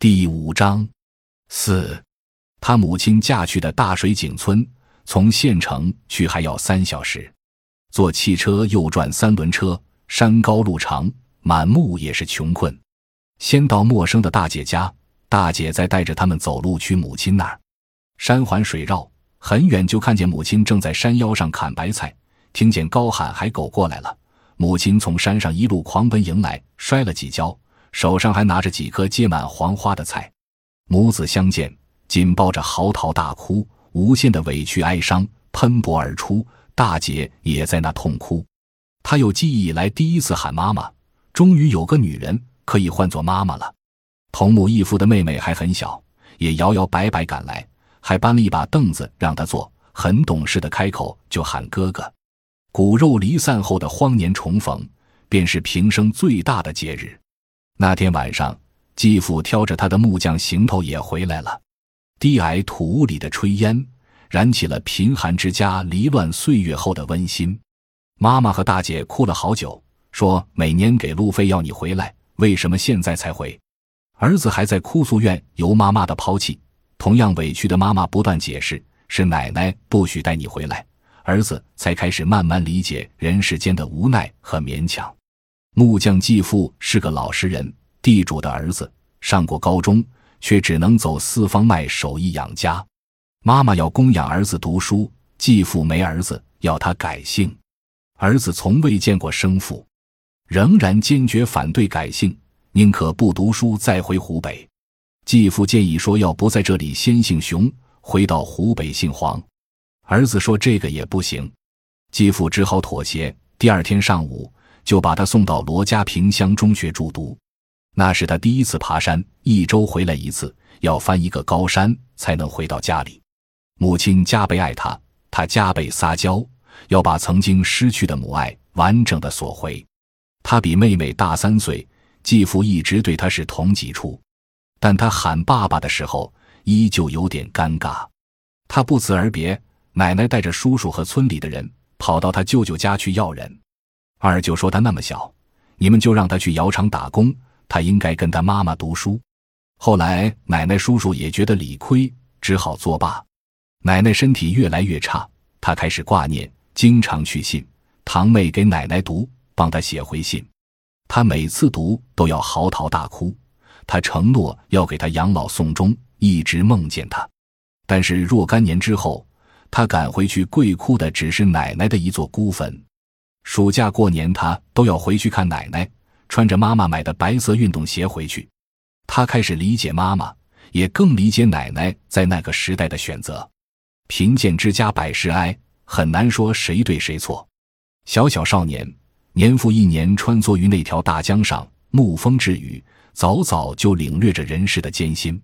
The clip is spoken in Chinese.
第五章四，他母亲嫁去的大水井村，从县城去还要三小时，坐汽车又转三轮车，山高路长，满目也是穷困。先到陌生的大姐家，大姐再带着他们走路去母亲那儿。山环水绕，很远就看见母亲正在山腰上砍白菜，听见高喊海狗过来了。母亲从山上一路狂奔迎来，摔了几跤，手上还拿着几颗结满黄花的菜。母子相见，紧抱着嚎啕大哭，无限的委屈哀伤喷薄而出。大姐也在那痛哭，她有记忆以来第一次喊妈妈，终于有个女人可以唤作妈妈了。同母异父的妹妹还很小，也摇摇摆摆赶来，还搬了一把凳子让她坐，很懂事的开口就喊哥哥。骨肉离散后的荒年重逢，便是平生最大的节日。那天晚上，继父挑着他的木匠行头也回来了。低矮土屋里的炊烟，燃起了贫寒之家离乱岁月后的温馨。妈妈和大姐哭了好久，说每年给路费要你回来，为什么现在才回？儿子还在哭诉怨由妈妈的抛弃。同样委屈的妈妈不断解释，是奶奶不许带你回来。儿子才开始慢慢理解人世间的无奈和勉强。木匠继父是个老实人，地主的儿子，上过高中，却只能走四方卖手艺养家。妈妈要供养儿子读书，继父没儿子，要他改姓。儿子从未见过生父，仍然坚决反对改姓，宁可不读书再回湖北。继父建议说，要不在这里先姓熊，回到湖北姓黄。儿子说：“这个也不行。”继父只好妥协。第二天上午，就把他送到罗家坪乡中学住读。那是他第一次爬山，一周回来一次，要翻一个高山才能回到家里。母亲加倍爱他，他加倍撒娇，要把曾经失去的母爱完整的索回。他比妹妹大三岁，继父一直对他是同级处，但他喊爸爸的时候，依旧有点尴尬。他不辞而别。奶奶带着叔叔和村里的人跑到他舅舅家去要人。二舅说他那么小，你们就让他去窑厂打工，他应该跟他妈妈读书。后来奶奶叔叔也觉得理亏，只好作罢。奶奶身体越来越差，他开始挂念，经常去信。堂妹给奶奶读，帮他写回信。他每次读都要嚎啕大哭。他承诺要给他养老送终，一直梦见他。但是若干年之后。他赶回去，跪哭的只是奶奶的一座孤坟。暑假过年，他都要回去看奶奶，穿着妈妈买的白色运动鞋回去。他开始理解妈妈，也更理解奶奶在那个时代的选择。贫贱之家百事哀，很难说谁对谁错。小小少年，年复一年穿梭于那条大江上，沐风栉雨，早早就领略着人世的艰辛。